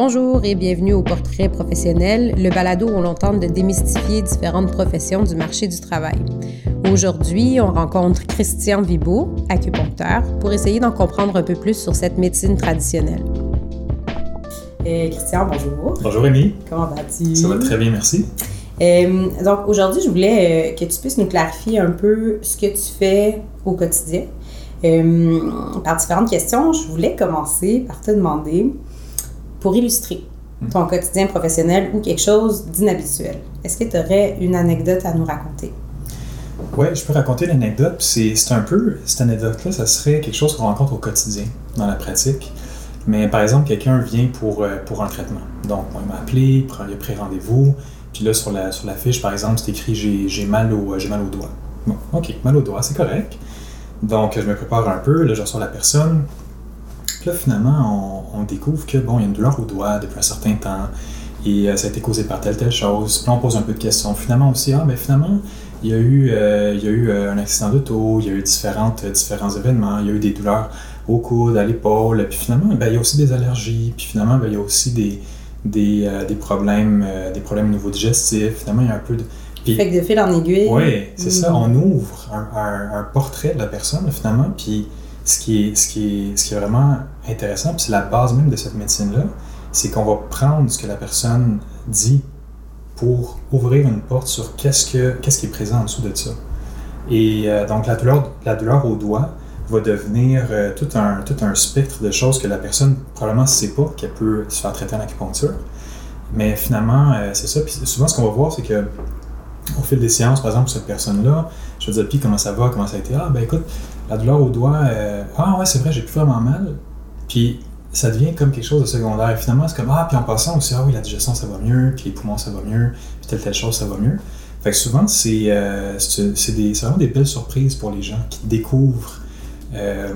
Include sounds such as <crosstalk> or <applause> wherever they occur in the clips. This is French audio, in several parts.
Bonjour et bienvenue au Portrait professionnel, le balado où l'on tente de démystifier différentes professions du marché du travail. Aujourd'hui, on rencontre Christian Vibo, acupuncteur, pour essayer d'en comprendre un peu plus sur cette médecine traditionnelle. Et Christian, bonjour. Bonjour Amy. Comment vas-tu? Ça va très bien, merci. Euh, donc aujourd'hui, je voulais euh, que tu puisses nous clarifier un peu ce que tu fais au quotidien. Euh, par différentes questions, je voulais commencer par te demander pour illustrer ton quotidien professionnel ou quelque chose d'inhabituel. Est-ce que tu aurais une anecdote à nous raconter? Oui, je peux raconter l'anecdote. C'est un peu, cette anecdote-là, ça serait quelque chose qu'on rencontre au quotidien dans la pratique. Mais par exemple, quelqu'un vient pour, euh, pour un traitement. Donc, il m'a appelé, il a pris rendez-vous. Puis là, sur la, sur la fiche, par exemple, c'est écrit j'ai mal, au, mal au doigt. Bon, OK, mal au doigt, c'est correct. Donc, je me prépare un peu, là, je reçois la personne. Là, finalement, on, découvre que, bon, il y a une douleur au doigt depuis un certain temps et euh, ça a été causé par telle, telle chose. Puis là, on pose un peu de questions. Finalement aussi, ah, ben finalement, il y a eu, euh, il y a eu euh, un accident d'auto, il y a eu différentes, différents événements, il y a eu des douleurs au coude, à l'épaule, puis finalement, ben, il y a aussi des allergies, puis finalement, ben, il y a aussi des, des, des problèmes, des problèmes au niveau digestif. Finalement, il y a un peu de... fait que de fil en aiguille. Oui, c'est ça. Mm. On ouvre un, un, portrait de la personne, finalement, puis ce qui est, ce qui est, ce qui est vraiment intéressant, puis c'est la base même de cette médecine-là, c'est qu'on va prendre ce que la personne dit pour ouvrir une porte sur qu'est-ce, que, qu'est-ce qui est présent en dessous de ça. Et euh, donc, la douleur, la douleur au doigt va devenir euh, tout, un, tout un spectre de choses que la personne probablement ne sait pas qu'elle peut se faire traiter en acupuncture. Mais finalement, euh, c'est ça. Puis souvent, ce qu'on va voir, c'est que au fil des séances, par exemple, cette personne-là, je vais dire, puis comment ça va, comment ça a été? Ah, ben écoute, la douleur au doigt, ah ouais, c'est vrai, j'ai plus vraiment mal. Puis ça devient comme quelque chose de secondaire. Et finalement, c'est comme, ah, puis en passant aussi, ah oui, la digestion, ça va mieux, puis les poumons, ça va mieux, puis telle, telle chose, ça va mieux. Fait que souvent, c'est euh, vraiment des belles surprises pour les gens qui découvrent euh,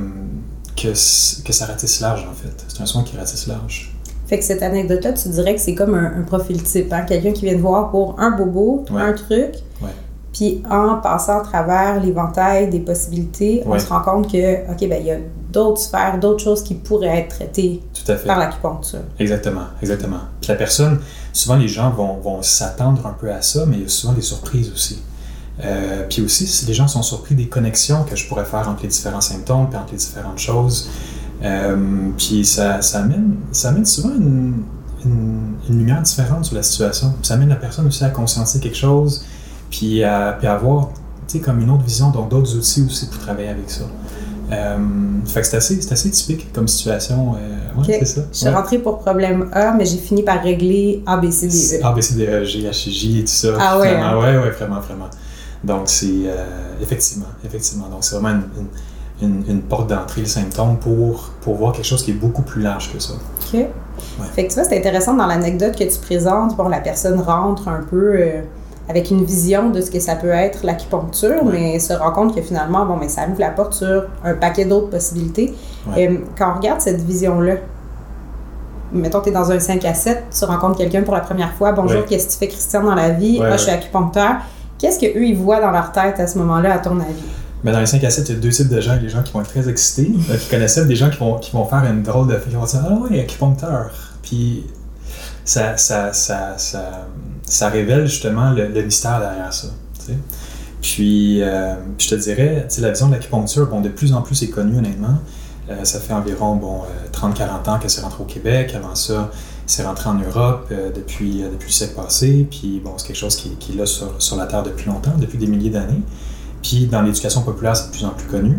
que, que ça ratisse large, en fait. C'est un soin qui ratisse large. Fait que cette anecdote-là, tu dirais que c'est comme un, profil type, hein? quelqu'un qui vient te voir pour un bobo, un truc. Puis en passant à travers l'éventail des possibilités, on se rend compte que, OK, ben il y a d'autres sphères, d'autres choses qui pourraient être traitées par l'acupuncture. Exactement, exactement. Puis la personne, souvent les gens vont, vont s'attendre un peu à ça, mais il y a souvent des surprises aussi. Euh, puis aussi, si les gens sont surpris des connexions que je pourrais faire entre les différents symptômes, puis entre les différentes choses, euh, puis ça, ça, amène, ça amène souvent une, une, lumière différente sur la situation. ça amène la personne aussi à conscientiser quelque chose, puis à, puis avoir comme une autre vision, donc d'autres outils aussi pour travailler avec ça. Euh, fait que c'est assez, assez, typique comme situation. Euh, ouais, c'est ça. Je suis rentrée pour problème A, mais j'ai fini par régler A, B, C, D, E. A, B, C, D, E, G, H, J et tout ça. Ah ouais? Hein? Ouais, ouais, vraiment, vraiment. Donc, c'est euh, effectivement, effectivement. Donc, c'est vraiment une une, porte d'entrée, le symptôme, pour, pour voir quelque chose qui est beaucoup plus large que ça. OK. Fait que tu vois, c'est intéressant dans l'anecdote que tu présentes. Bon, la personne rentre un peu euh, avec une vision de ce que ça peut être l'acupuncture, mais se rend compte que finalement, bon, mais ça ouvre la porte sur un paquet d'autres possibilités. Euh, quand on regarde cette vision-là, mettons, tu es dans un 5 à 7, tu rencontres quelqu'un pour la première fois. Bonjour, qu'est-ce que tu fais, Christian, dans la vie? Moi, je suis acupuncteur. Qu'est-ce qu'eux, ils voient dans leur tête à ce moment-là, à ton avis? Mais dans les 5 à 7, il y a deux types de gens. Les gens qui vont être très excités, euh, qui connaissaient des gens qui vont, qui vont faire une drôle de... Qui vont dire « Ah oui, acupuncteur! » Puis ça, ça, ça, ça, révèle justement le, mystère derrière ça. Puis, euh, je te dirais, la vision de l'acupuncture, bon, de plus en plus c'est connu honnêtement. Euh, ça fait environ bon, 30-40 ans que c'est rentré au Québec. Avant ça, c'est rentré en Europe depuis, depuis le siècle passé. Puis bon, c'est quelque chose qui, qui est là sur, sur, la Terre depuis longtemps, depuis des milliers d'années. Puis dans l'éducation populaire, c'est de plus en plus connu.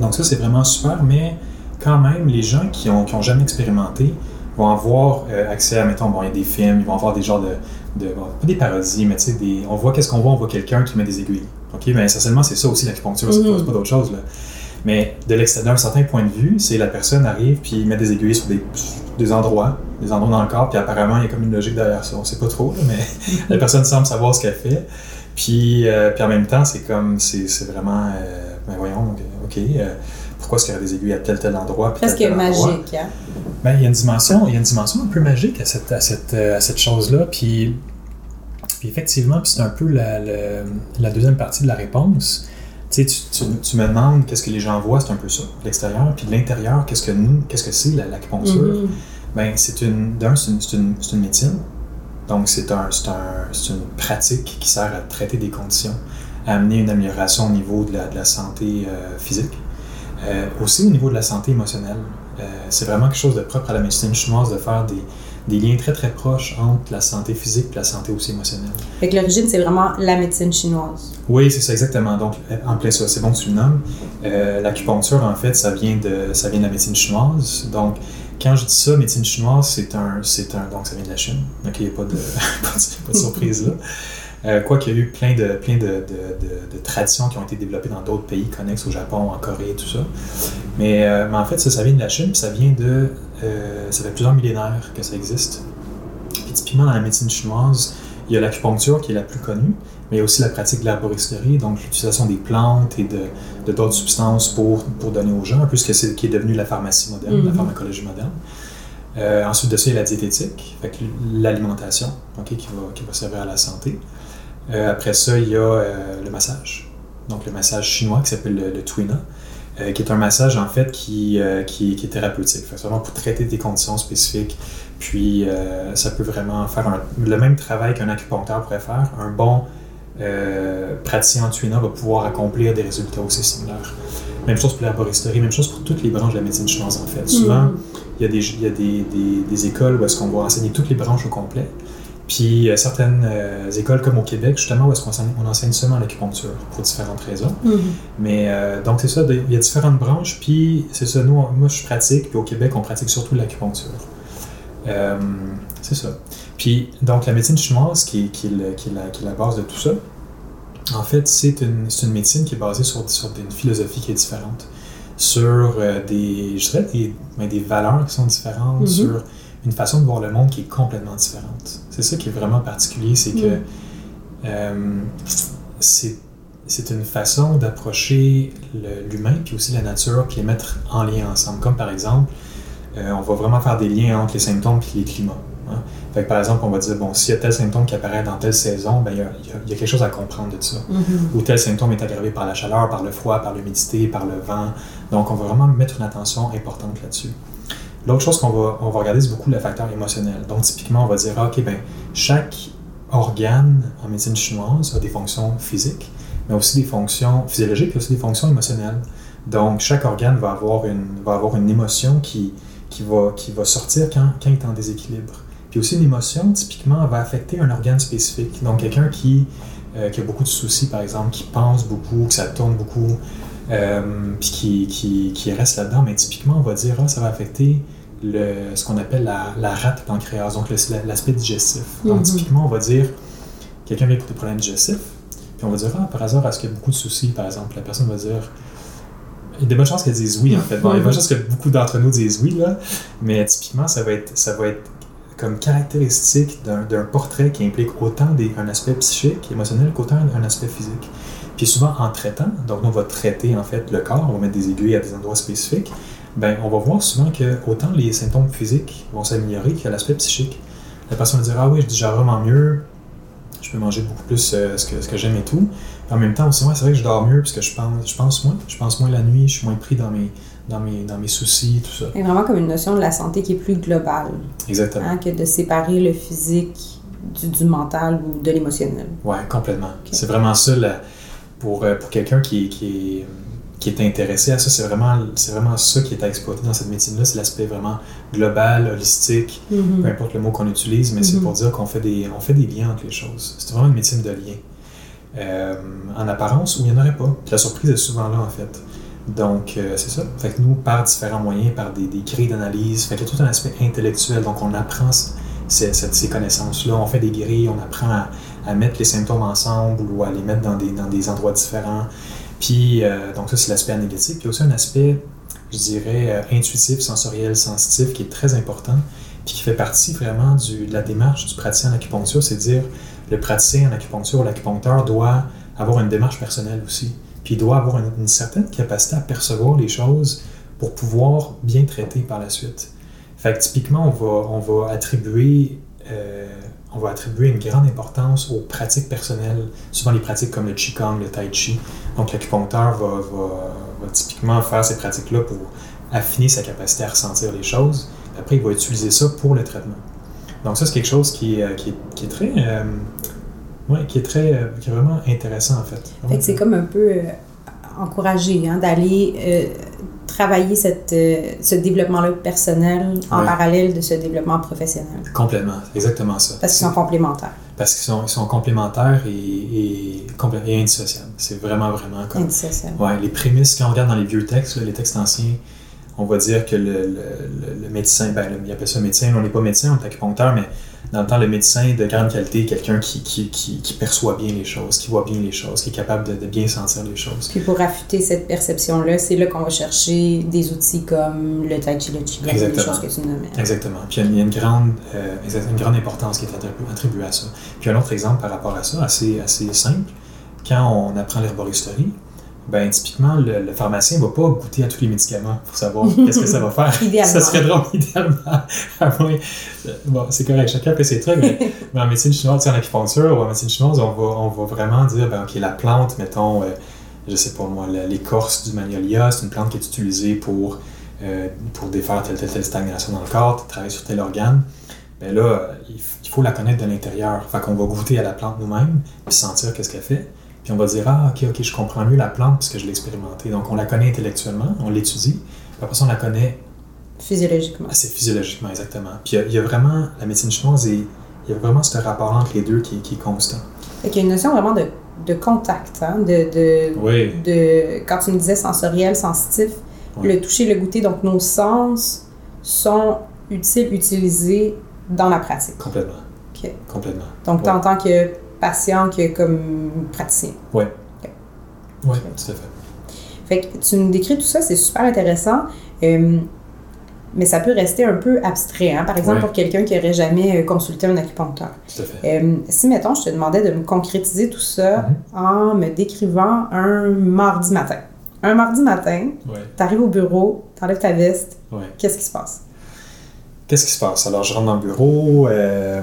Donc ça, c'est vraiment super, mais quand même, les gens qui n'ont qui ont jamais expérimenté vont avoir euh, accès à, mettons, bon, il y a des films, ils vont avoir des genres de, de pas des parodies, mais tu sais, des, on voit qu'est-ce qu'on voit, on voit quelqu'un qui met des aiguilles. OK, mais essentiellement, c'est ça aussi l'acupuncture, c'est pas, pas d'autre chose, là. Mais d'un certain point de vue, c'est la personne arrive puis il met des aiguilles sur des, des, endroits, des endroits dans le corps, puis apparemment, il y a comme une logique derrière ça. On sait pas trop, mais <laughs> la personne semble savoir ce qu'elle fait. Puis, euh, puis en même temps, c'est comme, c'est vraiment, euh, ben voyons, OK, euh, pourquoi est-ce qu'il y a des aiguilles à tel tel endroit? Presque magique, hein? Ben, il y a une dimension, il y a une dimension un peu magique à cette, à cette, à cette chose-là. Puis, puis effectivement, c'est un peu la, la, deuxième partie de la réponse. Tu, sais, tu, tu, me demandes qu'est-ce que les gens voient, c'est un peu ça, de l'extérieur. Puis de l'intérieur, qu'est-ce que nous, qu'est-ce que c'est l'acupuncture? Mm-hmm. Ben, c'est une, d'un, c'est une, une, une médecine. Donc, c'est, un, un, une pratique qui sert à traiter des conditions, à amener une amélioration au niveau de la, de la santé euh, physique. Euh, aussi au niveau de la santé émotionnelle. Euh, c'est vraiment quelque chose de propre à la médecine chinoise de faire des, des liens très très proches entre la santé physique et la santé aussi émotionnelle. Fait que l'origine, c'est vraiment la médecine chinoise. Oui, c'est ça exactement. Donc, en plein ça, c'est bon que tu le nommes. Euh, L'acupuncture, en fait, ça vient, de, ça vient de la médecine chinoise. Donc, quand je dis ça, médecine chinoise, c'est un, c'est un, donc ça vient de la Chine. Donc, il n'y a pas de, <laughs> pas de, pas de surprise là. Euh, quoi qu'il y a eu plein, de, plein de, de, de, traditions qui ont été développées dans d'autres pays connexes, au Japon, en Corée, tout ça. Mais, euh, mais en fait, ça, ça vient de la Chine, puis ça vient de. Euh, ça fait plusieurs millénaires que ça existe. Puis typiquement, dans la médecine chinoise, il y a l'acupuncture qui est la plus connue, mais il y a aussi la pratique de l'herboristerie, donc l'utilisation des plantes et de, d'autres substances pour, pour donner aux gens, un peu ce que c'est, qui est devenu la pharmacie moderne, la Mhm. pharmacologie moderne. Euh, ensuite de ça, il y a la diététique, l'alimentation ok, qui, va, qui va servir à la santé. Euh, après ça, il y a euh, le massage. Donc le massage chinois qui s'appelle le, le Tuina, euh, qui est un massage en fait qui, qui, qui est thérapeutique. C'est vraiment pour traiter des conditions spécifiques. Puis ça peut vraiment faire un- le même travail qu'un acupuncteur pourrait faire. Un bon praticien en Tuina va pouvoir accomplir des résultats aussi similaires. Même chose pour l'herboristerie, même chose pour toutes les branches de la médecine chinoise en fait. Souvent, Mhm. il y a des, y a des, des, des écoles où est-ce qu'on va enseigner toutes les branches au complet. Puis certaines euh, écoles comme au Québec, justement, où est-ce qu'on enseigne, on enseigne seulement l'acupuncture pour différentes raisons. Mhm. Mais euh, donc c'est ça, il y a différentes branches, puis c'est ça, nous, on- moi je pratique, puis au Québec, on pratique surtout l'acupuncture. Euh, c'est ça. Puis donc la médecine chinoise, qui est, qui est, le- qui est la, qui est la base de tout ça, en fait, c'est une, médecine qui est basée sur, sur une philosophie qui est différente, sur des, je dirais, des, ben, des valeurs qui sont différentes, Mhm. sur une façon de voir le monde qui est complètement différente. C'est ça qui est vraiment particulier, c'est que Mhm. euh, c'est une façon d'approcher l'humain, puis aussi la nature, puis les mettre en lien ensemble. Comme par exemple, euh, on va vraiment faire des liens entre les symptômes et les climats. hein. Fait que par exemple, on va dire, bon, s'il y a tel symptôme qui apparaît dans telle saison, ben, il y, a, il y y a quelque chose à comprendre de ça. Mhm. Ou tel symptôme est aggravé par la chaleur, par le froid, par l'humidité, par le vent. Donc, on va vraiment mettre une attention importante là-dessus. L'autre chose qu'on va, on va regarder, c'est beaucoup le facteur émotionnel. Donc, typiquement, on va dire, ah, OK, ben, chaque organe en médecine chinoise a des fonctions physiques, mais aussi des fonctions physiologiques et aussi des fonctions émotionnelles. Donc, chaque organe va avoir une, va avoir une émotion qui, qui, va, qui va sortir quand, quand il est en déséquilibre. Puis aussi, une émotion, typiquement, va affecter un organe spécifique. Donc, quelqu'un qui, euh, qui a beaucoup de soucis, par exemple, qui pense beaucoup, que ça tourne beaucoup, euh, puis qui, qui, qui reste là-dedans, mais typiquement, on va dire, ah, ça va affecter le, ce qu'on appelle la, la rate pancréas, donc l'aspect digestif. Donc, Mhm. typiquement, on va dire, quelqu'un vient pour des problèmes digestifs, puis on va dire, ah, par hasard, est-ce qu'il y a beaucoup de soucis, par exemple? La personne va dire, il y a des bonnes chances qu'elle dise oui, en fait. Bon, il y a des bonnes chances que beaucoup d'entre nous disent oui, là, mais typiquement, ça va être, ça va être comme caractéristique d'un d'un portrait qui implique autant des, un aspect psychique, émotionnel, qu'autant un aspect physique. Puis souvent, en traitant, donc on va traiter en fait le corps, on va mettre des aiguilles à des endroits spécifiques, ben, on va voir souvent que autant les symptômes physiques vont s'améliorer que l'aspect psychique. La personne va dire Ah oui, je digère vraiment mieux, je peux manger beaucoup plus euh, ce que, ce que j'aime et tout. Puis en même temps aussi, ouais, c'est vrai que je dors mieux parce que je pense, je pense moins. Je pense moins la nuit, je suis moins pris dans mes, dans mes, dans mes soucis, tout ça. C'est vraiment comme une notion de la santé qui est plus globale Exactement. hein, que de séparer le physique du, du mental ou de l'émotionnel. Ouais, complètement. C'est vraiment ça, la- pour, euh, pour quelqu'un qui, qui, est, qui est intéressé à ça, c'est vraiment, c'est vraiment ça qui est à exploiter dans cette médecine-là, c'est l'aspect vraiment global, holistique, Mhm. peu importe le mot qu'on utilise, mais c'est pour dire qu'on fait des, on fait des liens entre les choses. C'est vraiment une médecine de liens. Euh, en apparence, où il n'y en aurait pas. La surprise est souvent là, en fait. Donc, euh, c'est ça. Fait que nous, par différents moyens, par des, des grilles d'analyse, fait qu'il y a tout un aspect intellectuel. Donc, on apprend ces, ces connaissances-là. On fait des grilles, on apprend à, à mettre les symptômes ensemble ou à les mettre dans des, dans des endroits différents. Puis, euh, donc ça, c'est l'aspect analytique. Puis aussi un aspect, je dirais, euh, intuitif, sensoriel, sensitif, qui est très important, puis qui fait partie vraiment de la démarche du praticien en acupuncture, c'est dire, le praticien en acupuncture ou l'acupuncteur doit avoir une démarche personnelle aussi. Puis il doit avoir une, une certaine capacité à percevoir les choses pour pouvoir bien traiter par la suite. Fait que typiquement, on va, on va attribuer... euh, on va attribuer une grande importance aux pratiques personnelles, souvent les pratiques comme le Qigong, le Tai Chi. Donc l'acupuncteur va, typiquement faire ces pratiques-là pour affiner sa capacité à ressentir les choses. après, il va utiliser ça pour le traitement. Donc, ça, c'est quelque chose qui, est, qui, est, très. Euh, ouais, qui est très. euh, qui est vraiment intéressant, en fait. Fait c'est comme un peu euh, encouragé hein, d'aller euh, travailler cette, euh, ce développlément-là personnel en Ouais. parallèle de ce développement professionnel. Complètement, exactement ça. Parce qu'ils sont complémentaires, Parce qu'ils sont, ils sont complémentaires et, et, et indissociables. C'est vraiment, vraiment comme. indissociables. Ouais, les prémices, quand on regarde dans les vieux textes, là, les textes anciens, on va dire que le, le, le- médecin, ben, il appelle ça médecin, on n'est pas médecin, on est acupuncteur, mais dans le temps, le médecin de grande qualité, quelqu'un qui, qui, qui, qui perçoit bien les choses, qui voit bien les choses, qui est capable de, de bien sentir les choses. Puis pour affûter cette perception-là, c'est là qu'on va chercher des outils comme le tai chi, le qigong, les Exactement. choses que tu nommais. Exactement. Puis il y a- une grande, euh, une grande importance qui est attribu- attribuée à ça. Puis un autre exemple par rapport à ça, assez, assez simple, quand on apprend l'herboristerie, ben typiquement, le, le pharmacien ne va pas goûter à tous les médicaments pour savoir <laughs> qu'est-ce que ça va faire. <laughs> Idéalement. Ça serait drôle, <laughs> idéalement. À moins- bon, c'est correct, chacun fait ses trucs, mais, mais en médecine chinoise, en acupuncture ou en médecine chinoise, on va, on va vraiment dire, ben, OK, la plante, mettons, euh, je sais pas moi, l'écorce du magnolia, c'est une plante qui est utilisée pour, euh, pour défaire telle, telle, telle stagnation dans le corps, travailler sur tel organe. Ben là, euh, il faut la connaître de l'intérieur. Fait qu'on va goûter à la plante nous-mêmes, puis sentir qu'est-ce qu'elle fait. Puis on va dire, ah, ok, ok, je comprends mieux la plante parce que je l'ai expérimentée. Donc on la connaît intellectuellement, on l'étudie, après ça, on la connaît Physiologiquement. assez physiologiquement, exactement. Puis il y a- il y, a vraiment, la médecine chinoise, et il y a vraiment ce rapport entre les deux qui, qui est constant. Fait qu'il y a une notion vraiment de, de contact, hein, de, de, Oui. de, quand tu me disais sensoriel, sensitif, le toucher, le goûter, donc nos sens sont utiles, utilisés dans la pratique. Complètement. Ok. Complètement. Donc, Ouais. en tant que patient que comme praticien. Oui, Ok. tout à fait. Fait que tu nous décris tout ça, c'est super intéressant. Euh, mais ça peut rester un peu abstrait. Hein? Par exemple, Ouais. pour quelqu'un qui n'aurait jamais euh, consulté un acupuncteur. Tout à fait. Euh, si, mettons, je te demandais de me concrétiser tout ça Mhm. en me décrivant un mardi matin. Un mardi matin, Ouais. tu arrives au bureau, tu enlèves ta veste, Ouais. qu'est-ce qui se passe? Qu'est-ce qui se passe? Alors, je rentre dans le bureau. euh,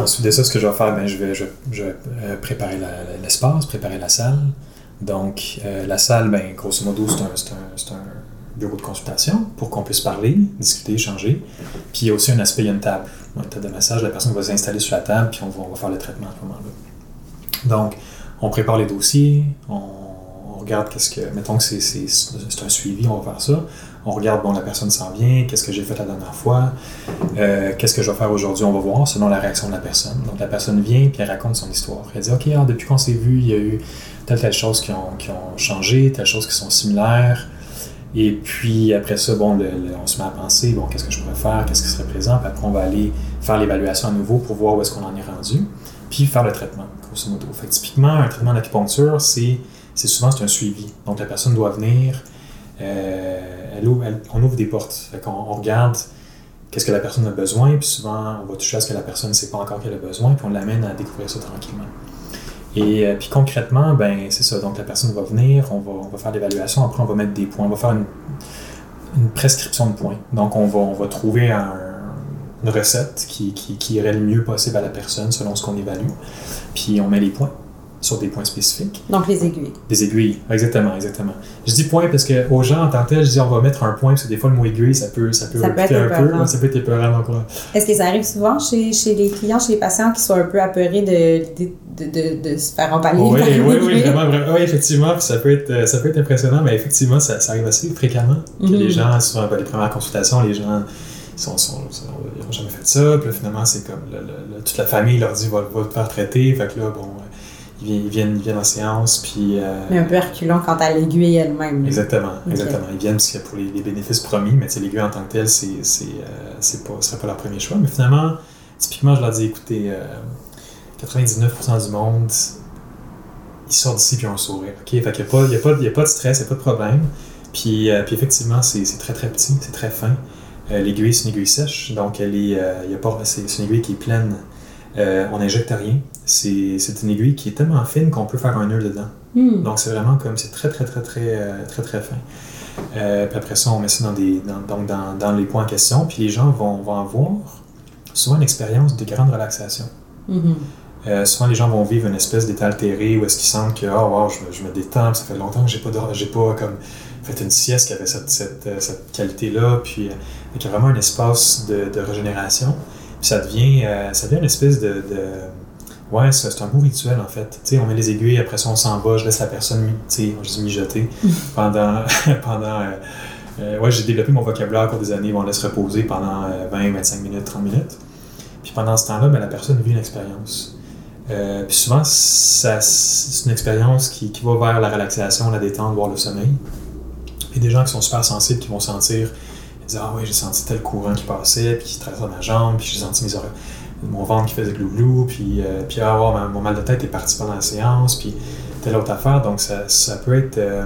ensuite de ça, ce que je vais faire, ben, je vais, je, je euh, préparer l'espace, préparer la salle. Donc, euh, la salle, ben, grosso modo, c'est un, un, un bureau de consultation pour qu'on puisse parler, discuter, échanger. Puis, il y a aussi un aspect, il y a une table. Une table de massage, la personne va s'installer sur la table, puis on va, on va faire le traitement à ce moment-là. Donc, on prépare les dossiers, on, on regarde qu'est-ce que. Mettons que c'est un suivi, on va faire ça. On regarde, bon, la personne s'en vient, qu'est-ce que j'ai fait la dernière fois, euh, qu'est-ce que je vais faire aujourd'hui, on va voir, selon la réaction de la personne. Donc la personne vient puis elle raconte son histoire. Elle dit Ok, ah, depuis qu'on s'est vu, il y a eu telle, telle chose qui ont, qui ont changé, telle chose qui sont similaires. Et puis après ça, bon, on se met à penser bon, qu'est-ce que je pourrais faire, qu'est-ce qui serait présent. Puis après, on va aller faire l'évaluation à nouveau pour voir où est-ce qu'on en est rendu. Puis faire le traitement, grosso modo. Fait que typiquement, un traitement d'acupuncture, c'est c'est souvent c'est un suivi. Donc la personne doit venir, euh, on ouvre des portes. On regarde qu'est-ce que la personne a besoin, puis souvent on va toucher à ce que la personne ne sait pas encore qu'elle a besoin, puis on l'amène à découvrir ça tranquillement. Et euh, puis concrètement, ben c'est ça. Donc la personne va venir, on va, faire l'évaluation, après on va mettre des points, on va faire une, prescription de points. Donc on va, trouver un- une recette qui irait le mieux possible à la personne selon ce qu'on évalue. Puis on met les points sur des points spécifiques. Donc, les aiguilles. Des aiguilles, exactement, exactement. Je dis point parce que aux gens en tant que tel, je dis on va mettre un point parce que des fois le mot aiguille, ça peut, ça peut, Ça peut être un peu, ouais, ça peut être épeurant. Donc. Est-ce que ça arrive souvent chez, chez les clients, chez les patients qui sont un peu apeurés de, de, de, de, se faire empaler? Oui, oui, oui, aiguille? vraiment, vraiment. Oui, effectivement, ça peut être, euh, ça peut être impressionnant, mais effectivement, ça, ça arrive assez fréquemment que Mhm. les gens, souvent, ben, les premières consultations, les gens ils sont, sont, sont- ils n'ont jamais fait ça, puis là, finalement, c'est comme le- le- le- toute la famille leur dit va, va te faire traiter, fait que là, bon, ils viennent, ils viennent, en séance, puis. euh, Mais un peu reculant quant à l'aiguille elle-même. Exactement, exactement. Ils viennent parce que pour les, les bénéfices promis, mais l'aiguille en tant que telle, c'est, c'est, euh, pas, ce serait pas leur premier choix. Mais finalement, typiquement, je leur dis, écoutez, euh, 99% du monde, ils sortent d'ici puis ont un sourire. OK? Fait qu'il n'y a, pas- il y a, pas- il y a pas de stress, il n'y a pas de problème. Puis, euh, puis effectivement, c'est, très très petit, c'est très fin. Euh, l'aiguille, c'est une aiguille sèche, donc elle est, euh, il y a pas, c'est, c'est une aiguille qui est pleine. Euh, on n'injecte rien. C'est, une aiguille qui est tellement fine qu'on peut faire un nœud dedans. Hmm. Donc c'est vraiment comme c'est très très très très euh, très très fin. Euh, puis après ça, on met ça dans, des, dans, donc dans, dans les points en question, puis les gens vont, vont avoir souvent une expérience de grande relaxation. Mhm. Euh, souvent, les gens vont vivre une espèce d'état altéré où est-ce qu'ils sentent que oh, wow, je, me- je me détends, ça fait longtemps que j'ai pas, j'ai pas comme fait une sieste qui avait cette, cette, cette qualité-là, puis il y a vraiment un espace de, de régénération. Ça devient, euh, ça devient une espèce de. de ouais, c'est un beau rituel en fait. Tu sais, on met les aiguilles, après ça on s'en va, je laisse la personne, mi- tu sais, je dis mijoter <laughs> pendant. <laughs> pendant euh, euh, ouais, j'ai développé mon vocabulaire au cours des années, on laisse reposer pendant euh, 20, 25 minutes, 30 minutes. Puis pendant ce temps-là, ben, la personne vit une expérience. Euh, puis souvent, c'est une expérience qui, qui va vers la relaxation, la détente, voire le sommeil. Puis des gens qui sont super sensibles, qui vont sentir, ils disent Ah oui, j'ai senti tel courant qui passait, puis qui traversait ma jambe, puis j'ai senti mes oreilles, mon ventre qui faisait glouglou, puis, euh, puis ah, ouais, mon mal de tête est parti pendant la séance, puis telle autre affaire. Donc ça, ça peut être. euh,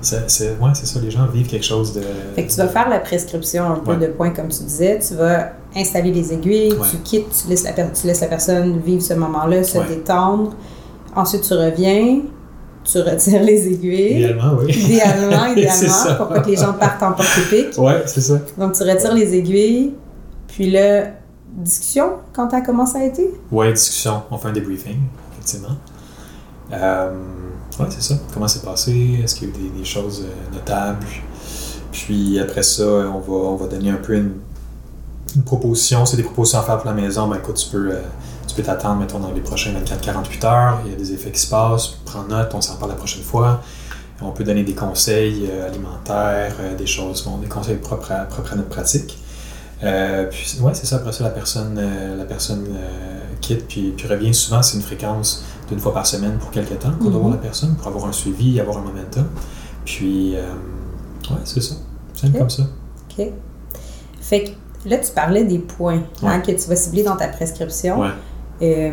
c'est, ouais, c'est ça, les gens vivent quelque chose de. Fait que tu vas faire la prescription un peu Ouais. de points, comme tu disais. Tu vas installer les aiguilles, Ouais. tu quittes, tu laisses, la per- tu laisses la personne vivre ce moment-là, se détendre. Ensuite, tu reviens, tu retires les aiguilles. Idéalement, oui. Idéalement, <laughs> idéalement, ça. pour pas que les gens partent en porte-épique. Ouais, c'est ça. Donc, tu retires les aiguilles, puis là, discussion, quand ta commence à été? Ouais, discussion. On fait un débriefing, effectivement. Euh, ouais, c'est ça. Comment c'est passé? Est-ce qu'il y a eu des, des choses euh, notables? Puis après ça, on va, on va donner un peu une, une proposition. C'est des propositions à faire pour la maison. Ben écoute, tu peux euh, peux t'attendre, mettons, dans les prochaines 24-48 heures. Il y a des effets qui se passent. Prends note, on s'en parle la prochaine fois. On peut donner des conseils euh, alimentaires, euh, des choses, bon, des conseils propres à, propres à notre pratique. Euh, puis, ouais, c'est ça. Après ça, la personne, euh, la personne euh, quitte puis, puis revient. Souvent, c'est une fréquence d'une fois par semaine pour quelques temps qu'on doit Mhm. voir la personne pour avoir un suivi, avoir un momentum. Puis, ouais, c'est ça. C'est Ok. comme ça. OK. Fait que là, tu parlais des points hein, que tu vas cibler dans ta prescription. Ouais. Euh,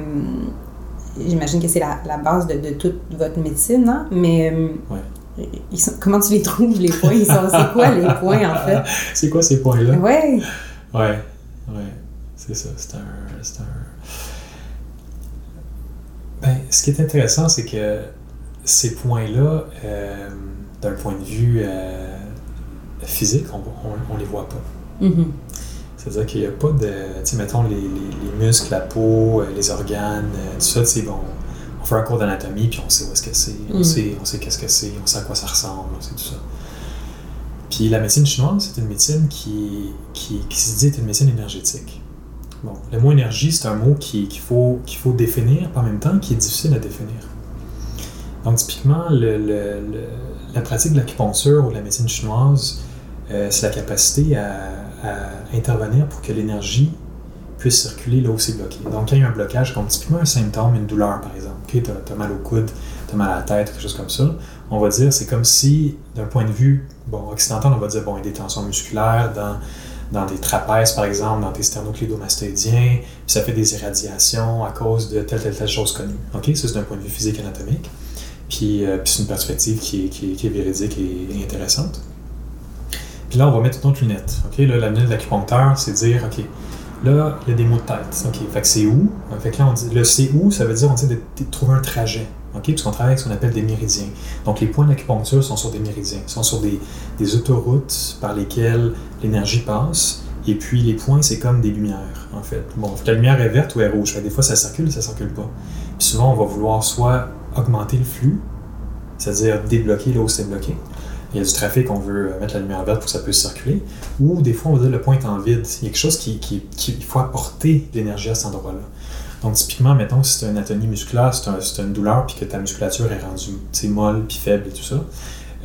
J'imagine que c'est la, la base de, de toute votre médecine, hein? mais euh, ils sont- comment tu les trouves, les points? Ils sont- C'est quoi les points, en fait? <laughs> C'est quoi ces points-là? Ouais. Ouais, ouais, c'est ça. C'est un, c'est un. Ben, ce qui est intéressant, c'est que ces points-là, euh, d'un point de vue euh, physique, on, on, on les voit pas. Mhm. C'est-à-dire qu'il n'y a pas de. Tu sais, mettons les, les, les muscles, la peau, euh, les organes, euh, tout ça, tu sais, bon. On fait un cours d'anatomie, puis on sait où est-ce que c'est, on Mm. sait, on sait qu'est-ce que c'est, on sait à quoi ça ressemble, on sait tout ça. Puis la médecine chinoise, c'est une médecine qui, qui, qui se dit être une médecine énergétique. Bon, le mot énergie, c'est un mot qui- qu'il faut, qu'il faut définir, en même temps qui est difficile à définir. Donc, typiquement, le, le- le- la pratique de l'acupuncture ou de la médecine chinoise, euh, c'est la capacité à, à intervenir pour que l'énergie puisse circuler là où c'est bloqué. Donc, quand il y a un blocage, comme typiquement un symptôme, une douleur par exemple, tu as, mal au coude, tu as mal à la tête, quelque chose comme ça, on va dire c'est comme si, d'un point de vue bon, occidental, on va dire bon, il y a des tensions musculaires dans, dans des trapèzes par exemple, dans tes sternoclédomastoïdiens, puis ça fait des irradiations à cause de telle, telle, telle chose connue. OK? Ça, c'est d'un point de vue physique anatomique. Puis, euh, c'est une perspective qui est, qui, est, véridique et intéressante. Là, on va mettre une autre lunette. OK? Là, la lunette d'acupuncteur, c'est dire, OK, là, il y a des mots de tête. OK, fait que c'est où? Fait que le c'est où, ça veut dire, on dit de, trouver un trajet. Puisqu'on travaille avec ce qu'on appelle des méridiens. Donc, les points d'acupuncture sont sur des méridiens, sont sur des, des autoroutes par lesquelles l'énergie passe. Et puis, les points, c'est comme des lumières, en fait. Bon, la lumière est verte ou est rouge. Fait des fois, ça circule, ça circule pas. Puis souvent, on va vouloir soit augmenter le flux, c'est-à-dire débloquer là où c'est bloqué. Il y a du trafic, on veut mettre la lumière verte pour que ça puisse circuler. Ou des fois, on va dire le point est en vide. Il y a quelque chose qui, qui, il faut apporter de l'énergie à cet endroit-là. Donc, typiquement, mettons, si c'est une atonie musculaire, c'est un, une douleur, puis que ta musculature est rendue molle, puis faible et tout ça,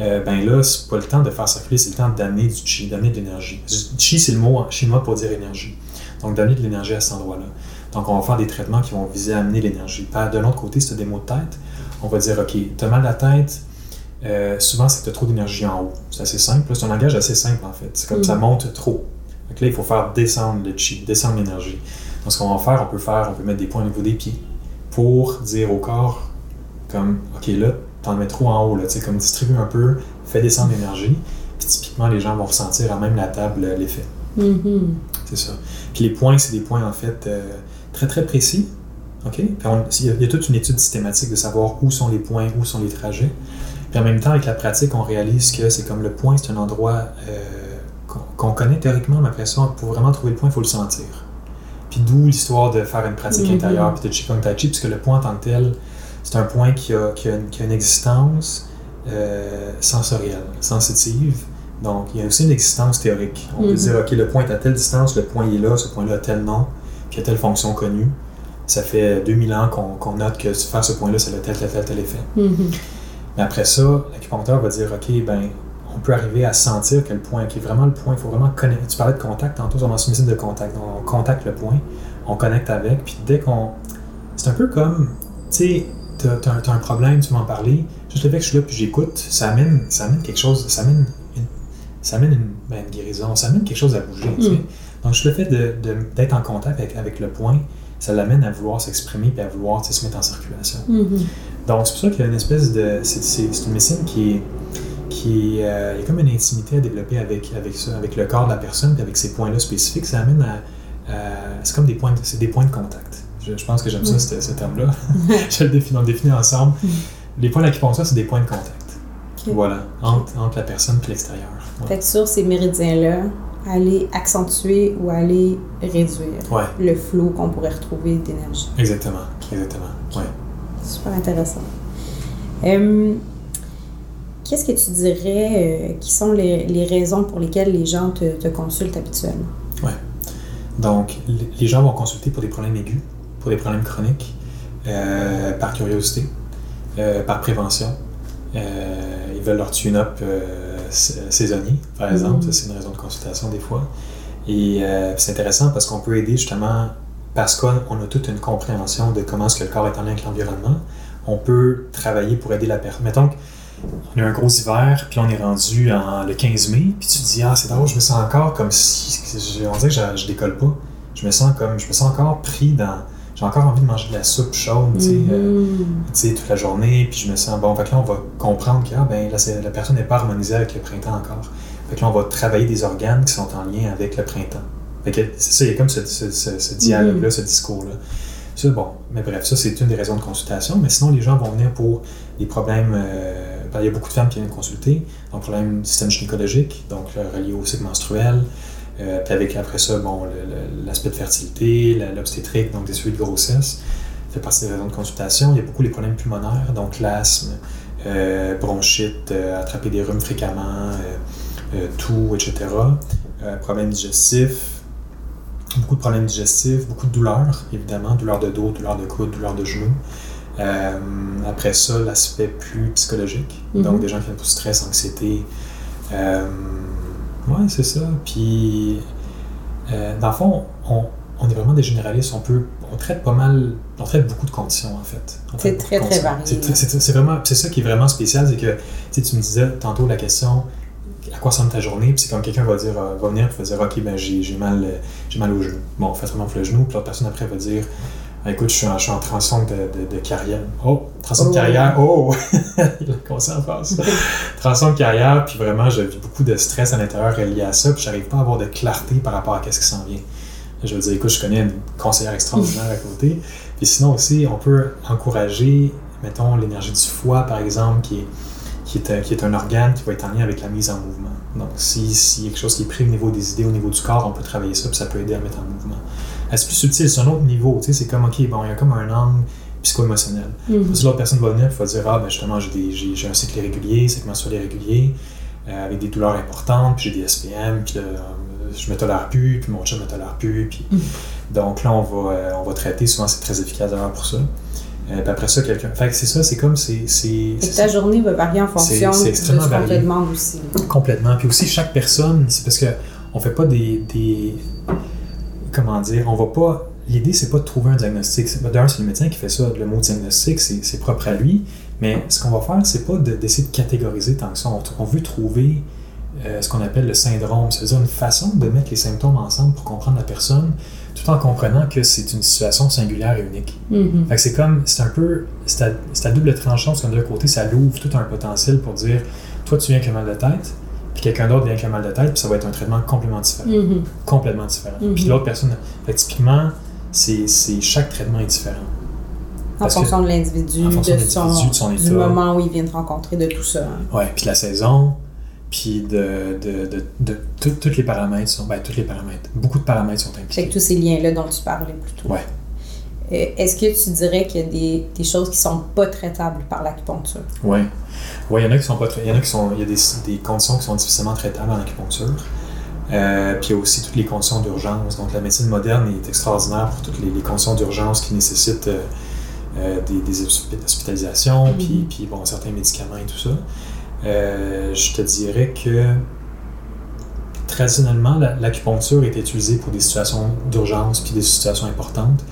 euh, ben là, c'est pas le temps de faire circuler, c'est le temps d'amener du chi, d'amener de l'énergie. Chi, c'est le mot chinois pour dire énergie. Donc, d'amener de l'énergie à cet endroit-là. Donc, on va faire des traitements qui vont viser à amener l'énergie. De l'autre côté, si tu as des maux de tête, on va dire, OK, tu as mal à la tête, euh, souvent, c'est que tu as trop d'énergie en haut. C'est assez simple. C'est un langage assez simple, en fait. C'est comme Mm. ça monte trop. Donc là, il faut faire descendre le chi, descendre l'énergie. Donc, ce qu'on va faire, on peut faire, on peut mettre des points au niveau des pieds pour dire au corps, comme, OK, là, t'en mets trop en haut, là, tu sais, comme distribue un peu, fais descendre l'énergie. Puis typiquement, les gens vont ressentir à même la table euh, l'effet. Mhm. C'est ça. Puis les points, c'est des points, en fait, euh, très, très précis. OK? Puis on- il, y a, il y a toute une étude systématique de savoir où sont les points, où sont les trajets. Puis en même temps, avec la pratique, on réalise que c'est comme le point, c'est un endroit euh, qu'on connaît théoriquement, mais après ça, pour vraiment trouver le point, il faut le sentir. Puis d'où l'histoire de faire une pratique Mhm. intérieure, puis de Qigong Tai Chi, puisque le point en tant que tel, c'est un point qui a, qui a une, qui a une existence, euh, sensorielle, sensitive. Donc, il y a aussi une existence théorique. On peut Mhm. dire, OK, le point est à telle distance, le point est là, ce point-là a tel nom, puis il y a telle fonction connue. Ça fait 2000 ans qu'on note que faire ce point-là, ça a tel, tel, tel, tel effet. Mhm. Mais après ça, l'acupuncteur va dire, OK, ben, on peut arriver à sentir quel point, qui est vraiment le point, il faut vraiment connecter. Tu parlais de contact tantôt, on mentionné une de contact. Donc, on contacte le point, on connecte avec, puis dès qu'on. C'est un peu comme, tu sais, t'as t'as un, t'as un problème, tu m'en parler, juste le fait que je suis là puis j'écoute, ça amène, ça amène quelque chose, ça amène une, ça amène une, ben, une guérison, ça amène quelque chose à bouger, tu sais. Mm. Donc, juste le fait de- de- d'être en contact avec, avec le point, ça l'amène à vouloir s'exprimer puis à vouloir se mettre en circulation. Mhm. Donc, c'est pour ça qu'il y a une espèce de. C'est une médecine qui est. Qui euh, il y a comme une intimité à développer avec, avec ça, avec le corps de la personne, puis avec ces points-là spécifiques. Ça amène à. c'est comme des points, de- c'est des points de contact. Je, je pense que j'aime ça, Mm. ce, terme-là. <laughs> je le définis, on le définit ensemble. Mm. Les points d'acupuncture, c'est des points de contact. Voilà, entre, entre la personne et l'extérieur. Fait que sur ces méridiens-là, aller accentuer ou aller réduire Ouais, le flot qu'on pourrait retrouver d'énergie. exactement. Exactement. Ouais. Super intéressant. Euh, Qu'est-ce que tu dirais euh, qui sont les, les raisons pour lesquelles les gens te, te consultent habituellement? Donc, l- les gens vont consulter pour des problèmes aigus, pour des problèmes chroniques, euh, par curiosité, euh, par prévention. Ils veulent leur tune-up saisonnier, par exemple. Mhm. Ça, c'est une raison de consultation des fois. Et euh, c'est intéressant parce qu'on peut aider justement, parce qu'on a toute une compréhension de comment est-ce que le corps est en lien avec l'environnement. On peut travailler pour aider la personne. Mettons qu'on a un gros hiver, puis on est rendu en, le 15 mai, puis tu te dis, ah, c'est drôle, je me sens encore comme si. je- On dirait que je, je décolle pas. Je me sens comme. Je me sens encore pris dans. J'ai encore envie de manger de la soupe chaude, tu sais. euh, tu sais, toute la journée, puis je me sens bon. Fait que là, on va comprendre que ah, ben, là, la personne n'est pas harmonisée avec le printemps encore. Fait que là, on va travailler des organes qui sont en lien avec le printemps. Fait que c'est ça, il y a comme ce, ce- ce- ce dialogue-là, ce discours-là. Ça, bon, mais bref, ça, c'est une des raisons de consultation. Mais sinon, les gens vont venir pour des problèmes. euh, ben, il y a beaucoup de femmes qui viennent consulter, donc problèmes du système gynécologique, donc euh, reliés au cycle menstruel. Euh, puis avec après ça, bon, l'aspect de fertilité, l'obstétrique, donc des suites de grossesse fait partie des raisons de consultation. Il y a beaucoup les problèmes pulmonaires, donc l'asthme, euh, bronchite, euh, attraper des rhumes fréquemment, toux, etc. Problèmes digestifs, beaucoup de problèmes digestifs, beaucoup de douleurs, évidemment, douleurs de dos, douleurs de coude, douleurs de genoux. Après ça, l'aspect plus psychologique, donc des gens qui viennent pour stress, anxiété. Euh, ouais, c'est ça. Puis, euh, dans le fond, on, on est vraiment des généralistes. On peut, on traite pas mal, on traite beaucoup de conditions en fait. C'est très, très varié. C'est vraiment, c'est ça qui est vraiment spécial, c'est que tu me disais tantôt la question. À quoi ressemble ta journée? Puis c'est comme quelqu'un va dire, euh, va venir et va dire, ok, ben j'ai mal, j'ai mal au genou. Bon, faites vraiment le genou. Puis l'autre personne après va dire, Ah, écoute, je suis en, je suis en transition de, de- de carrière. Oh, transition de Oh. carrière. Oh, <laughs> il a conscience en face. <laughs> transition de carrière, puis vraiment, je vis beaucoup de stress à l'intérieur lié à ça, puis j'arrive pas à avoir de clarté par rapport à ce qui s'en vient. Je veux dire, écoute, je connais une conseillère extraordinaire à côté. Puis sinon aussi, on peut encourager, mettons, l'énergie du foie, par exemple, qui est, qui, est, un- qui est un organe qui va être en lien avec la mise en mouvement. Donc, si- s'il y a quelque chose qui est pris au niveau des idées, au niveau du corps, on peut travailler ça, puis ça peut aider à mettre en mouvement. C'est plus subtil, c'est un autre niveau, tu sais, c'est comme, OK, bon, il y a comme un angle psycho-émotionnel. Si l'autre personne va venir et va dire Ah, ben justement, j'ai un cycle irrégulier, cycle menstruel irrégulier, euh, avec des douleurs importantes, puis j'ai des SPM, puis là, euh, je me tolère plus, puis mon chum me tolère plus. Puis... Mhm. Donc là, on va, euh, on va traiter. Souvent, c'est très efficace d'ailleurs pour ça. Euh, puis après ça, quelqu'un. Fait que c'est ça, c'est comme. c'est ta journée va varier en fonction c'est de ce extrêmement qu'on te varié. demande aussi. Complètement. Puis aussi, chaque personne, c'est parce que on fait pas des, des- Comment dire On va pas. L'idée, c'est pas de trouver un diagnostic. C'est- D'ailleurs, c'est le médecin qui fait ça. Le mot diagnostic, c'est propre à lui. Mais ce qu'on va faire, c'est pas de- d'essayer de catégoriser tant que ça. On, on veut trouver euh, ce qu'on appelle le syndrome. C'est-à-dire une façon de mettre les symptômes ensemble pour comprendre la personne, tout en comprenant que c'est une situation singulière et unique. Fait que c'est comme, c'est un peu, c'est à, double tranchant, parce que d'un côté, ça l'ouvre tout un potentiel pour dire, toi, tu viens avec un mal de tête, puis quelqu'un d'autre vient avec un mal de tête, puis ça va être un traitement complètement différent. Mhm. Complètement différent. Mhm. Puis l'autre personne, fait que typiquement, c'est, chaque traitement est différent. En Parce que- fonction de l'individu, de de son, du moment où il vient de rencontrer, de tout ça. hein. Ouais, puis de la saison, puis de, de, de, de tous les paramètres sont, ben, tous les paramètres, beaucoup de paramètres sont Fait impliqués. que tous ces liens-là dont tu parlais plus tôt. Ouais. Euh, Est-ce que tu dirais qu'il y a des, des choses qui sont pas traitables par l'acupuncture? Oui. Oui, il y en a qui sont pas il y en a qui sont. Il y a des, des conditions qui sont difficilement traitables en acupuncture. Euh, puis il y a aussi toutes les conditions d'urgence. Donc la médecine moderne est extraordinaire pour toutes les, les conditions d'urgence qui nécessitent euh, euh, des, des hospi- hospitalisations, Mhm. puis, puis bon, certains médicaments et tout ça. Je te dirais que traditionnellement, la- l'acupuncture était utilisée pour des situations d'urgence puis des situations importantes.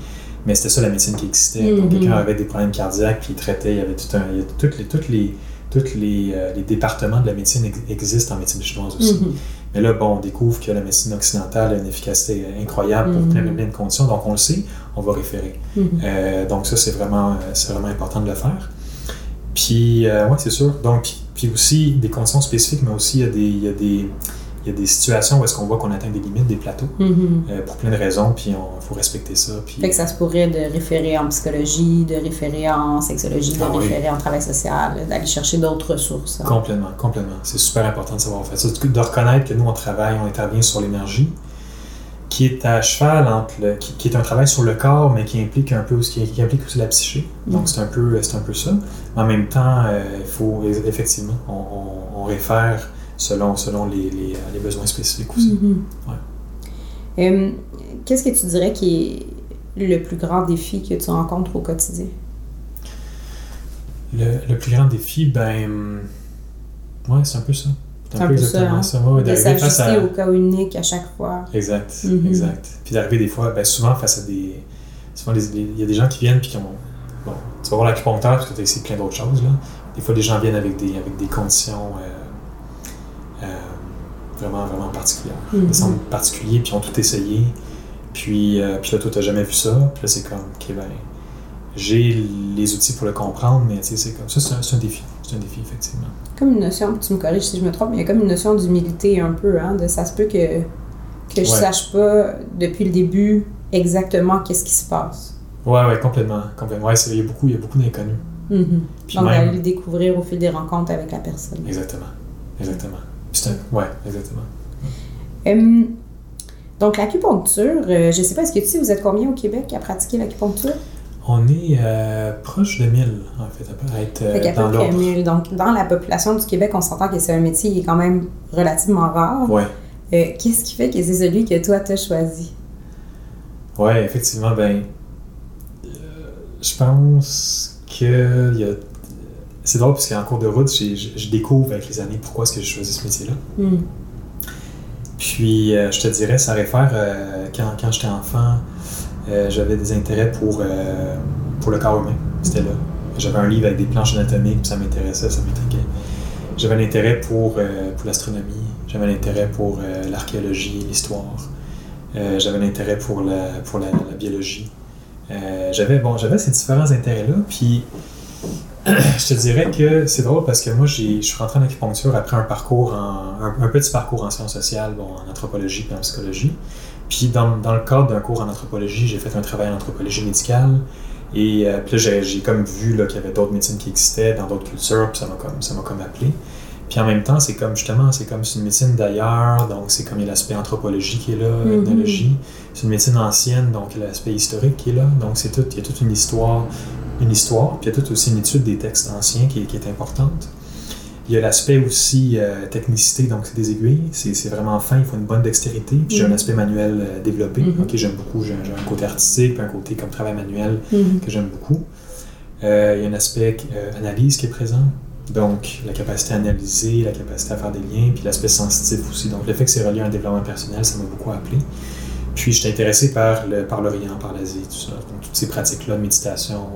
Mais c'était ça la médecine qui existait. Donc, Mhm. quelqu'un avait des problèmes cardiaques, puis il traitait. Il y avait tout un. Il y a toutes les, toutes les, toutes les, euh, les départements de la médecine ex- existent en médecine chinoise aussi. Mhm. Mais là, bon, on découvre que la médecine occidentale a une efficacité incroyable pour Mhm. plein, plein, plein de conditions. Donc, on le sait, on va référer. Mhm. Euh, donc, ça, c'est vraiment, euh, c'est vraiment important de le faire. Puis, ouais, c'est sûr. Donc, puis, puis aussi, des conditions spécifiques, mais aussi, il y a des, il y a des, il y a des situations où est-ce qu'on voit qu'on atteint des limites, des plateaux, Mhm. euh, pour plein de raisons, puis il faut respecter ça. Puis, Fait que ça se pourrait de référer en psychologie, de référer en sexologie, de Ah oui. référer en travail social, d'aller chercher d'autres ressources. hein. Complètement, complètement. C'est super important de savoir faire ça. De reconnaître que nous, on travaille, on intervient sur l'énergie, qui est à cheval entre le, qui, qui est un travail sur le corps, mais qui implique un peu aussi, qui, qui implique aussi la psyché. Donc Mhm. c'est un peu, c'est un peu ça. Mais en même temps, euh, il faut effectivement, on, on- on réfère selon, selon les, les, les besoins spécifiques aussi. Mhm. Euh, Qu'est-ce que tu dirais qui est le plus grand défi que tu rencontres au quotidien? Le, le plus grand défi, ben, ouais, c'est un peu ça. C'est un peu ça, hein? ouais, face à- au cas unique à chaque fois. Exact, Mhm. exact. Puis d'arriver des fois, ben souvent face à des. Souvent, il y a des gens qui viennent puis qui ont. Bon, tu vas voir l'acupuncteur parce que tu as essayé plein d'autres choses. Là. Des fois, les gens viennent avec des, avec des conditions euh, euh, vraiment, vraiment particulières. Mhm. Des centres particuliers, puis ils ont tout essayé. Puis, euh, puis là, toi, tu jamais vu ça. Puis là, c'est comme, OK, ben, j'ai les outils pour le comprendre, mais tu sais, c'est comme ça, c'est un, un défi. C'est un défi, effectivement. Comme une notion, tu me corriges si je me trompe, mais il y a comme une notion d'humilité un peu, hein, de ça se peut que, que je Ouais. sache pas depuis le début exactement qu'est-ce qui se passe. Ouais, ouais, complètement. complètement. Ouais, c'est- il y a beaucoup, il y a beaucoup d'inconnus. Mhm. Puis Donc, même- d'aller le découvrir au fil des rencontres avec la personne. Exactement. Exactement. Un- Ouais, exactement. Hum, donc, l'acupuncture, euh, je sais pas, est-ce que tu sais, vous êtes combien au Québec à pratiquer l'acupuncture? On est euh, proche de 1000, en fait, à peu- à être euh, Fait dans l'ordre. 1000. Donc, dans la population du Québec, on s'entend que c'est un métier qui est quand même relativement rare. Ouais. Qu'est-ce qui fait que c'est celui que toi, t'as choisi? Ouais, effectivement, ben. je pense que. il y a- C'est drôle parce qu'en cours de route, je découvre avec les années pourquoi est-ce que j'ai choisi ce métier-là. Hmm. Puis, euh, je te dirais, ça réfère euh, quand, quand j'étais enfant, euh, j'avais des intérêts pour, euh, pour le corps humain. C'était là. J'avais un livre avec des planches anatomiques, puis ça m'intéressait, ça m'intriguait. J'avais un intérêt pour, pour l'astronomie, j'avais un intérêt pour l'archéologie, l'histoire. J'avais un intérêt pour la, pour la, la biologie. J'avais bon, j'avais ces différents intérêts-là, puis <clears throat> je te dirais que c'est drôle parce que moi, j'ai- je suis rentré en acupuncture après un parcours, en, un, un petit parcours en sciences sociales, bon, en anthropologie puis en psychologie. Puis dans, dans le cadre d'un cours en anthropologie, j'ai fait un travail en anthropologie médicale. Et euh, puis là, j'ai, comme vu qu'il y avait d'autres médecines qui existaient dans d'autres cultures, puis ça m'a comme, ça comme appelé. Puis en même temps, c'est comme justement, c'est comme c'est une médecine d'ailleurs, donc c'est comme il y a l'aspect anthropologie qui est là, Mhm. ethnologie. C'est une médecine ancienne, donc l'aspect historique qui est là. Donc c'est tout, il y a toute une histoire, une histoire, puis il y a toute aussi une étude des textes anciens qui, est- qui est importante. Il y a l'aspect aussi euh, technicité, donc c'est des aiguilles, c'est, c'est vraiment fin, il faut une bonne dextérité. Puis j'ai un Mhm. aspect manuel euh, développé, Mhm. ok, j'aime beaucoup, j'ai, un côté artistique, puis un côté comme travail manuel Mhm. que j'aime beaucoup. Euh, il y a un aspect analyse qui est présent, donc la capacité à analyser, la capacité à faire des liens, puis l'aspect sensitif aussi. Donc le fait que c'est relié à un développement personnel, ça m'a beaucoup appelé. Puis j'étais intéressé par, le, par l'Orient, par l'Asie, tout ça. Donc toutes ces pratiques-là de méditation,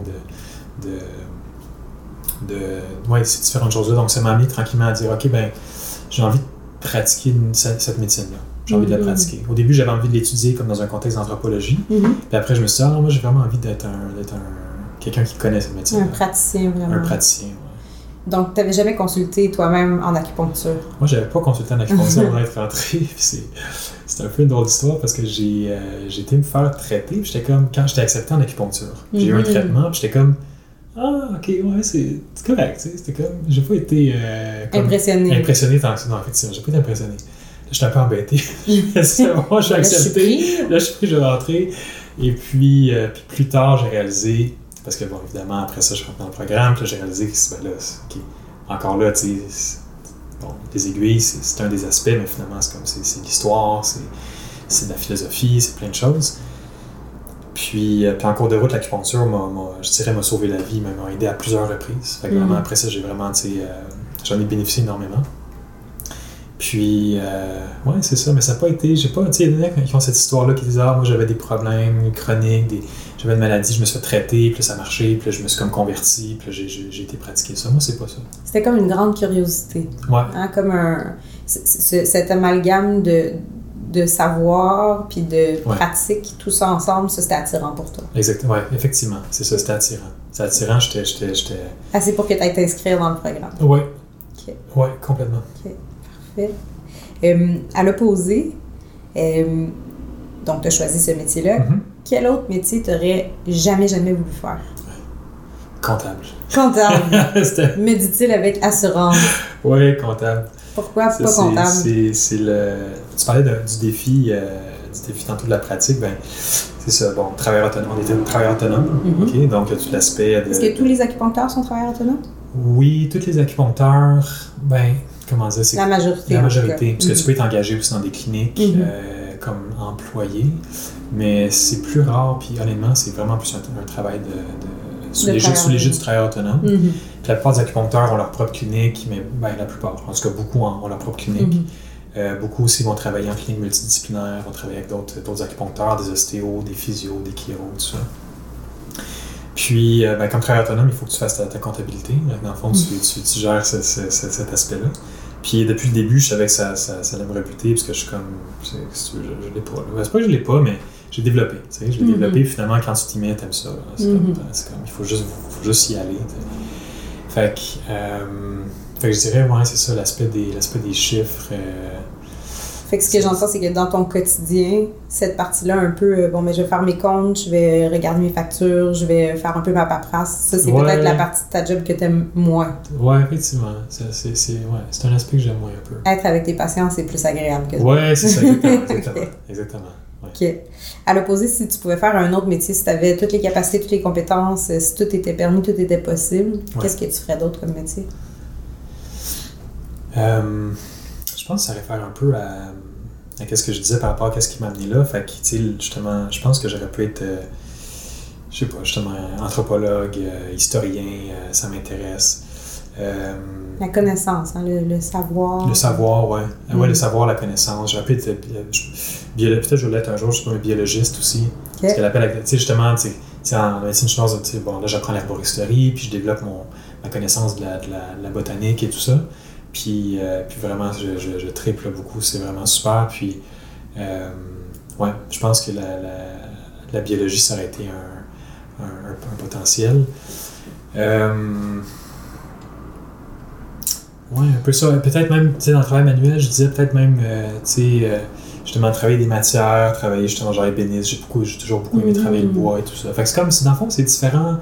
de, de, de ouais, ces différentes choses-là. Donc ça m'a amené tranquillement à dire, ok, ben j'ai envie de pratiquer une- cette, médecine-là. J'ai envie de la Mhm. pratiquer. Au début, j'avais envie de l'étudier comme dans un contexte d'anthropologie. Mhm. Puis après, je me suis dit, ah, moi, j'ai vraiment envie d'être un, un, quelqu'un qui connaît cette médecine. Un praticien, vraiment. Un praticien. Donc, tu n'avais jamais consulté toi-même en acupuncture? Moi, j'avais pas consulté en acupuncture avant d'être rentré. <laughs> C'est, un peu une drôle d'histoire parce que j'ai, euh, j'ai été me faire traiter. J'étais comme, quand j'étais accepté en acupuncture, j'ai eu un Mhm. traitement. J'étais comme, ah, ok, ouais, c'est, correct. tu sais. C'était comme, j'ai pas été euh, comme Impressionné. impressionné tant que ça. Non, effectivement, j'ai pas été impressionné. Là, j'étais un peu embêté. <laughs> c'est bon, <laughs> je suis accepté. Là, je suis pris, je vais rentrer. Et puis, euh, puis plus tard, j'ai réalisé, parce que bon, évidemment, après ça, je rentre dans le programme, puis là, j'ai réalisé que ben là, c'est- ok, encore là, tu sais, bon, les aiguilles, c'est un des aspects, mais finalement, c'est comme, c'est l'histoire, c'est c'est de la philosophie, c'est plein de choses. Puis, euh, puis en cours de route, l'acupuncture, je dirais, m'a sauvé la vie, m'a m'a aidé à plusieurs reprises. Fait que vraiment, Mhm. après ça, j'ai vraiment, euh, j'en ai bénéficié énormément. Puis, euh, ouais, c'est ça, mais ça n'a pas été, j'ai pas, tu sais, il y en a qui ont cette histoire-là qui disent, ah, moi j'avais des problèmes chroniques, des, j'avais une maladie, je me suis fait traiter, puis là, ça marchait, puis là, je me suis comme converti, puis j'ai, été pratiquer ça. Moi, c'est pas ça. C'était comme une grande curiosité. Ouais, Hein, comme un, cet amalgame de, de savoir puis de Ouais. pratique, tout ça ensemble, ça c'était attirant pour toi. exactement, ouais, effectivement, c'est ça, c'était attirant. C'est attirant, j'étais, j'étais, Assez pour que tu ailles t'inscrire dans le programme. ouais, Ok. ouais, complètement. Parfait. Euh, à l'opposé, euh, donc tu as choisi ce métier-là. Mhm. Quel autre métier t'aurais jamais, jamais voulu faire? Comptable. Comptable. <laughs> <laughs> Me dit-il avec assurance? ouais, comptable. Pourquoi Ça, pas comptable? C'est, le... Tu parlais de- du défi, euh, du défi tantôt de la pratique, ben c'est ça. Bon, travailleur autonome, on était travailleur autonome, Mhm. ok, donc il y a tout l'aspect de... Est-ce que tous les acupuncteurs sont travailleurs autonomes? Oui, tous les acupuncteurs, ben, comment dire, c'est La majorité. la majorité, parce que tu peux être engagé aussi dans des cliniques Mhm. euh, comme employé, mais c'est plus rare, puis honnêtement, c'est vraiment plus un, un travail de... de sous De l'égide du travailleur autonome. Mhm. La plupart des acupuncteurs ont leur propre clinique, mais ben, la plupart, en tout cas beaucoup ont, leur propre clinique. Mhm. Euh, beaucoup aussi vont travailler en clinique multidisciplinaire, vont travailler avec d'autres acupuncteurs, des ostéos, des physios, des chiro, tout ça. Puis, euh, ben, comme travailleur autonome, il faut que tu fasses ta, ta comptabilité. Dans le fond, tu, tu, tu gères ce- ce- ce- cet aspect-là. Puis, depuis le début, je savais que ça, ça, ça allait me rebuter, parce que je suis comme. Je, je l'ai pas. c'est pas que je l'ai pas, mais j'ai développé. Tu sais, je l'ai Mhm. développé, finalement, quand tu t'y mets, t'aimes ça. Mhm. comme, c'est comme- il faut juste, faut juste y aller. Fait que, euh, fait que je dirais, ouais, c'est ça, l'aspect des, des chiffres. euh, Fait que ce que j'entends, c'est que dans ton quotidien, cette partie-là, un peu, euh, bon, mais je vais faire mes comptes, je vais regarder mes factures, je vais faire un peu ma paperasse. Ça, c'est Ouais. peut-être la partie de ta job que t'aimes moins. Ouais, effectivement. C'est, c'est, c'est, ouais, c'est un aspect que j'aime moins un peu. Être avec tes patients, c'est plus agréable que ça. Ouais, c'est ça, exactement. <laughs> exactement, exactement. Ouais. Ok. À l'opposé, si tu pouvais faire un autre métier, si tu avais toutes les capacités, toutes les compétences, euh, si tout était permis, tout était possible, qu'est-ce que tu ferais d'autre comme métier? Euh, je pense que ça réfère un peu à, à ce que je disais par rapport à ce qui m'a amené là. Fait que, justement, je pense que j'aurais pu être, euh, je sais pas, justement, anthropologue, euh, historien, euh, ça m'intéresse. La connaissance, hein, le, le savoir. Le savoir, ouais. Ah Ouais, Mm. le savoir, la connaissance. J'aurais pu être. Peut-être que je voulais être un jour, je sais pas, un biologiste aussi. Ce qu'elle appelle, tu sais, justement, tu sais, en médecine chinoise, bon, là, j'apprends l'herboristerie, puis je développe mon, ma connaissance de la, de la- de la botanique et tout ça. Puis, euh, puis vraiment, je, je, je triple beaucoup, c'est vraiment super. Puis, euh, ouais, je pense que la, la, la biologie, ça aurait été un, un, un- un potentiel. Euh, Ouais, un peu ça. Peut-être même, tu sais, dans le travail manuel, je disais peut-être même, tu sais, justement, travailler des matières, travailler justement, genre ébéniste. J'ai beaucoup, j'ai toujours beaucoup aimé Mhm. travailler le bois et tout ça. Fait que c'est comme, c'est- dans le fond, c'est différent.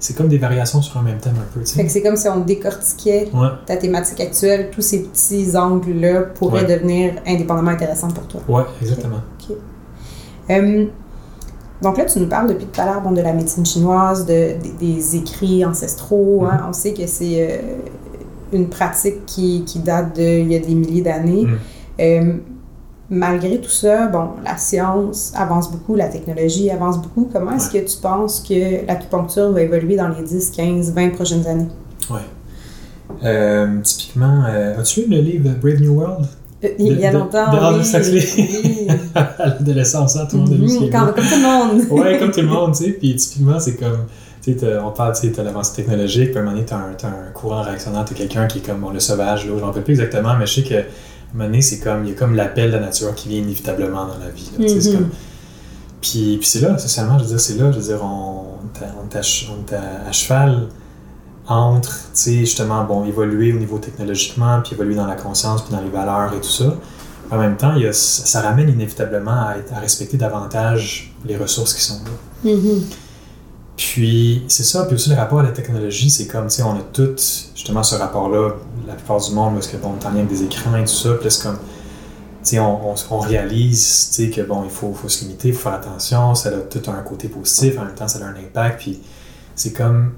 C'est comme des variations sur un même thème un peu, tu Fait que c'est comme si on décortiquait Ouais, ta thématique actuelle, tous ces petits angles-là pourraient Ouais. devenir indépendamment intéressants pour toi. ouais, exactement. Euh, donc là, tu nous parles depuis tout à l'heure bon, de la médecine chinoise, de, des, des écrits ancestraux. hein. On sait que c'est euh, une pratique qui, qui date d'il y a des milliers d'années. Mhm. Euh, malgré tout ça, bon, la science avance beaucoup, la technologie avance beaucoup. Comment est-ce que tu penses que l'acupuncture va évoluer dans les 10, 15, 20 prochaines années? Ouais. Euh, typiquement, euh, as-tu lu le livre Brave New World? Euh, Il y a De- de- longtemps, de oui. Oui. à <laughs> l'adolescence, hein, tout le monde a lu ce Mhm, comme, tout le monde. ouais, comme tout le monde, tu sais. Puis typiquement, c'est comme, tu sais, t'as- on parle, tu sais, l'avancée technologique, puis à un moment donné, t'as un, t'as un courant réactionnaire, t'as quelqu'un qui est comme bon, le sauvage, là, je m'en rappelle plus exactement, mais je sais que, donné, c'est comme, il y a comme l'appel de la nature qui vient inévitablement dans la vie, là, comme... Puis, puis c'est là, socialement, je veux dire, c'est là, je veux dire, on, on est à- cheval entre, tu sais, justement, bon, évoluer au niveau technologiquement, puis évoluer dans la conscience, puis dans les valeurs et tout ça. En même temps, il y a, ça ramène inévitablement à, être- à respecter davantage les ressources qui sont là. Mhm. Puis c'est ça, puis aussi le rapport à la technologie, c'est comme, tu sais, on a tous justement ce rapport-là, la plupart du monde, parce que bon, on est en lien avec des écrans et tout ça, puis c'est comme, on, on, on, réalise que bon, il faut, faut se limiter, il faut faire attention, ça a tout un côté positif, en même temps, ça a un impact, puis c'est comme.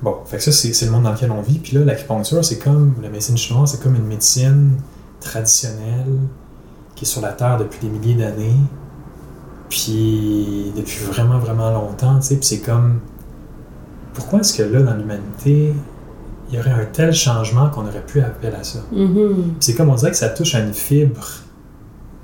Bon, fait que ça, c'est le monde dans lequel on vit. Puis là, l'acupuncture, c'est comme la médecine chinoise, c'est comme une médecine traditionnelle qui est sur la Terre depuis des milliers d'années, puis depuis vraiment, vraiment longtemps, tu sais, puis c'est comme. Pourquoi est-ce que là, dans l'humanité, il y aurait un tel changement qu'on aurait pu appeler à ça? Mm-hmm. C'est comme on dirait que ça touche à une fibre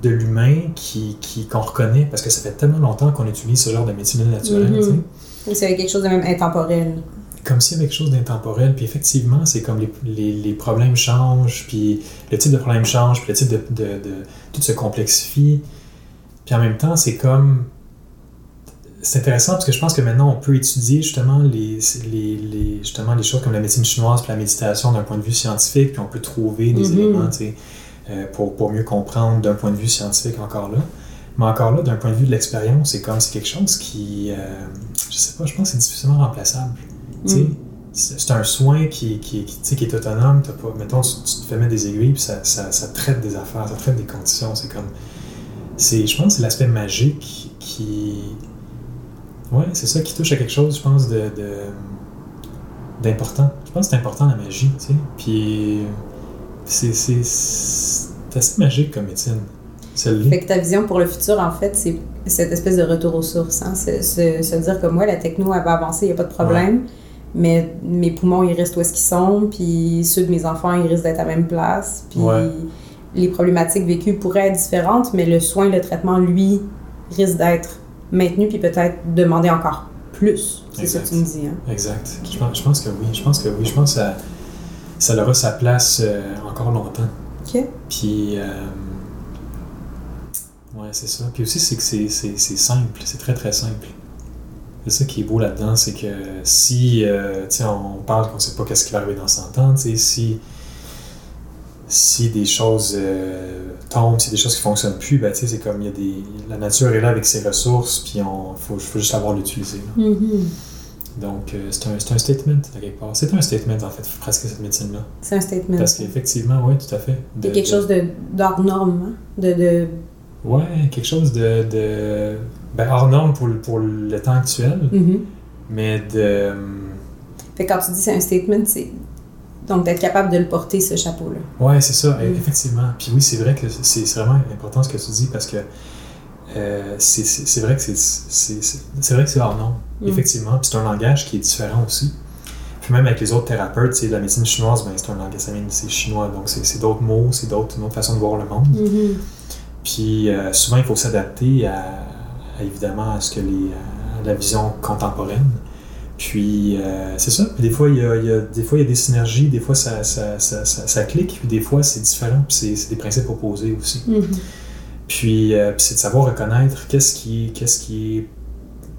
de l'humain qui, qui, qu'on reconnaît parce que ça fait tellement longtemps qu'on utilise ce genre de médecine naturelle. Mm -hmm. C'est quelque chose de même intemporel. Comme s'il y avait quelque chose d'intemporel. Puis effectivement, c'est comme les, les, les, problèmes changent, puis le type de problème change, puis le type de, de, de tout se complexifie. Puis en même temps, c'est comme. C'est intéressant parce que je pense que maintenant, on peut étudier justement les, les, les, justement les choses comme la médecine chinoise puis la méditation d'un point de vue scientifique, puis on peut trouver des Mm-hmm. mm -hmm. éléments, euh, pour, pour mieux comprendre d'un point de vue scientifique encore là. Mais encore là, d'un point de vue de l'expérience, c'est comme c'est quelque chose qui, euh, je sais pas, je pense que c'est difficilement remplaçable. Mm. C'est un soin qui, qui, qui, qui est autonome. As pas, mettons, tu, tu, te fais mettre des aiguilles, puis ça, ça, ça, traite des affaires, ça traite des conditions. C'est comme. Je pense que c'est l'aspect magique qui. Ouais, c'est ça qui touche à quelque chose, je pense, de. d'important. Je pense que c'est important la magie, tu sais. Puis. C'est assez magique comme médecine. Fait que ta vision pour le futur, en fait, c'est cette espèce de retour aux sources. Hein? Se, se, se, dire que moi, la techno, elle va avancer, il n'y a pas de problème. Ouais. Mais mes poumons, ils restent où est-ce qu'ils sont. Puis ceux de mes enfants, ils risquent d'être à la même place. Puis ouais. les problématiques vécues pourraient être différentes, mais le soin, le traitement, lui, risque d'être maintenu puis peut-être demander encore plus. C'est ça que tu me dis. Hein? Exact. Je pense, je pense, que oui. Je pense que oui. Je pense que ça, ça aura sa place euh, encore longtemps. OK. Puis. Euh, Ouais, c'est ça. Puis aussi, c'est que c'est simple, c'est très très simple. C'est ça qui est beau là-dedans, c'est que si, euh, on parle qu'on sait pas qu'est-ce qui va arriver dans 100 ans, si, si des choses euh, tombent, si des choses qui fonctionnent plus, ben, c'est comme, il y a des, la nature est là avec ses ressources, puis on faut, faut juste savoir l'utiliser. Mm -hmm. Donc, euh, c'est un, un, statement, à quelque part. C'est un statement, en fait, presque, cette médecine-là. C'est un statement. Parce qu'effectivement, oui, tout à fait. De, quelque de, chose d'hors norme, hein? de, de Ouais, quelque chose de, de ben, hors norme pour, pour le temps actuel, mm -hmm. mais de. Fait quand tu dis c'est un statement, c'est donc d'être capable de le porter ce chapeau-là. Ouais, c'est ça, mm. effectivement. Puis oui, c'est vrai que c'est vraiment important ce que tu dis parce que euh, c'est vrai que c'est vrai que c'est hors norme, mm. effectivement. Puis c'est un langage qui est différent aussi. Puis même avec les autres thérapeutes, c'est la médecine chinoise, ben, c'est un langage, c'est chinois, donc c'est d'autres mots, c'est d'autres, une autre façon de voir le monde. Mm -hmm. Puis euh, souvent, il faut s'adapter à, à, évidemment à ce que les, à la vision contemporaine. Puis euh, c'est ça. Puis des fois, il y, a, il y a, des fois, il y a des synergies, des fois, ça, ça, ça, ça, ça clique, puis des fois, c'est différent, puis c'est des principes opposés aussi. Mm -hmm. Puis, euh, puis c'est de savoir reconnaître qu'est-ce qui, qu'est-ce qui,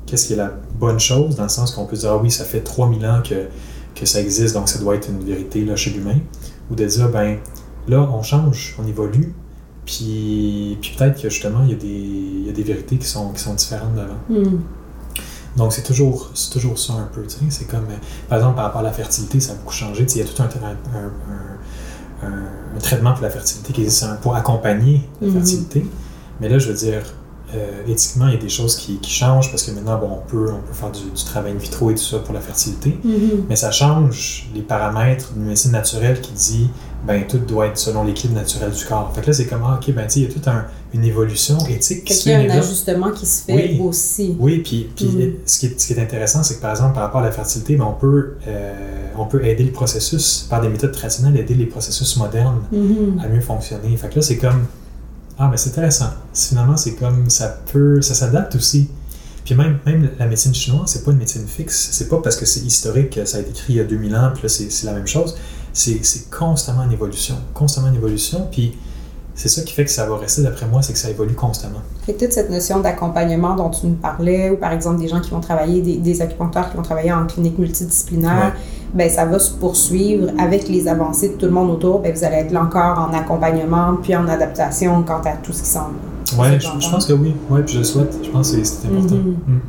qu'est-ce qui est la bonne chose, dans le sens qu'on peut dire, ah oui, ça fait 3000 ans que, que ça existe, donc ça doit être une vérité là, chez l'humain. Ou de dire, ben là, on change, on évolue, puis, puis peut-être que justement, il y, a des, il y a des vérités qui sont, qui sont différentes d'avant. Mm. Donc, c'est toujours, toujours ça un peu. C'est comme, par exemple, par rapport à la fertilité, ça a beaucoup changé. Il y a tout un, un, un, un, traitement pour la fertilité qui existe pour accompagner la Mhm. fertilité. Mais là, je veux dire, euh, éthiquement, il y a des choses qui, qui changent parce que maintenant, bon, on peut, on peut faire du, du travail in vitro et tout ça pour la fertilité. Mhm. Mais ça change les paramètres d'une médecine naturelle qui dit ben tout doit être selon l'équilibre naturel du corps. Fait que là, c'est comme, ah, ok, ben il y a toute un, une évolution éthique qui Fait se qu'il y a fait. un ajustement qui se fait Oui. aussi. Oui, puis, puis Mhm. ce, qui est, ce qui est intéressant, c'est que par exemple, par rapport à la fertilité, ben, on, peut, euh, on peut aider le processus, par des méthodes traditionnelles, aider les processus modernes Mhm. à mieux fonctionner. Fait que là, c'est comme, ah, ben c'est intéressant. Finalement, c'est comme, ça peut, ça s'adapte aussi. Puis même, même la médecine chinoise, c'est pas une médecine fixe. C'est pas parce que c'est historique, que ça a été écrit il y a 2000 ans, puis là, c'est c'est la même chose. C'est c'est constamment en évolution. Constamment en évolution. Puis c'est ça qui fait que ça va rester, d'après moi, c'est que ça évolue constamment. Fait que toute cette notion d'accompagnement dont tu nous parlais, ou par exemple des gens qui vont travailler, des, des acupuncteurs qui vont travailler en clinique multidisciplinaire, ben ça va se poursuivre avec les avancées de tout le monde autour. Ben vous allez être là encore en accompagnement, puis en adaptation quant à tout ce qui. Ouais, C'est je, pense que oui. Ouais, puis je le souhaite. Je pense que c'est- important. Mhm. Mm.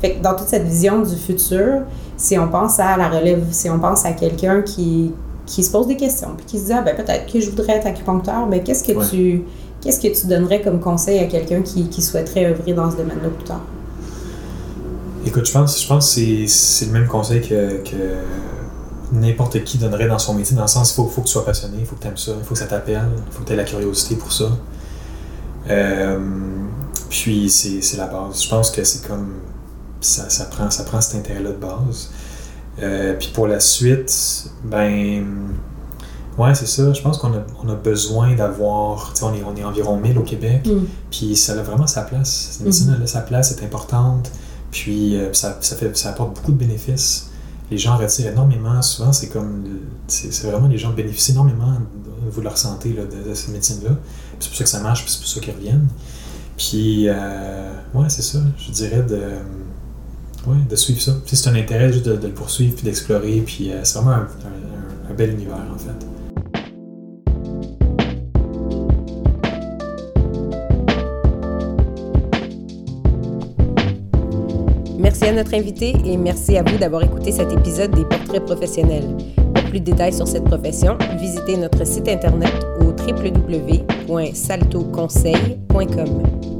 Fait que dans toute cette vision du futur, si on pense à la relève, si on pense à quelqu'un qui, qui se pose des questions, puis qui se dit, ah, ben peut-être que je voudrais être acupuncteur, ben qu'est-ce que Ouais. tu Qu'est-ce que tu donnerais comme conseil à quelqu'un qui, qui souhaiterait œuvrer dans ce domaine-là plus tard? Écoute, je pense, je pense que c'est le même conseil que, que n'importe qui donnerait dans son métier, dans le sens il faut, faut que tu sois passionné, il faut que tu aimes ça, il faut que ça t'appelle, il faut que tu aies la curiosité pour ça. Euh, puis c'est la base. Je pense que c'est comme ça, ça, prend, ça prend cet intérêt-là de base. Euh, puis pour la suite, ben ouais, c'est ça. Je pense qu'on a, on a besoin d'avoir. On est, on est environ 1000 au Québec. Mm. Puis ça a vraiment sa place. Cette médecine a sa place, c'est importante. Puis euh, ça, ça, fait, ça apporte beaucoup de bénéfices. Les gens retirent énormément. Souvent, c'est comme. C'est vraiment les gens bénéficient énormément au niveau de leur santé là, de, de, cette médecine-là. C'est pour ça que ça marche, puis c'est pour ça qu'ils reviennent. Puis, euh, ouais, c'est ça. Je dirais de, ouais, de suivre ça. Si c'est un intérêt, juste de, le poursuivre, puis d'explorer. Puis euh, c'est vraiment un, un bel univers, en fait. Merci à notre invité et merci à vous d'avoir écouté cet épisode des Portraits professionnels. Pour plus de détails sur cette profession, visitez notre site internet au www.saltoconseil.com.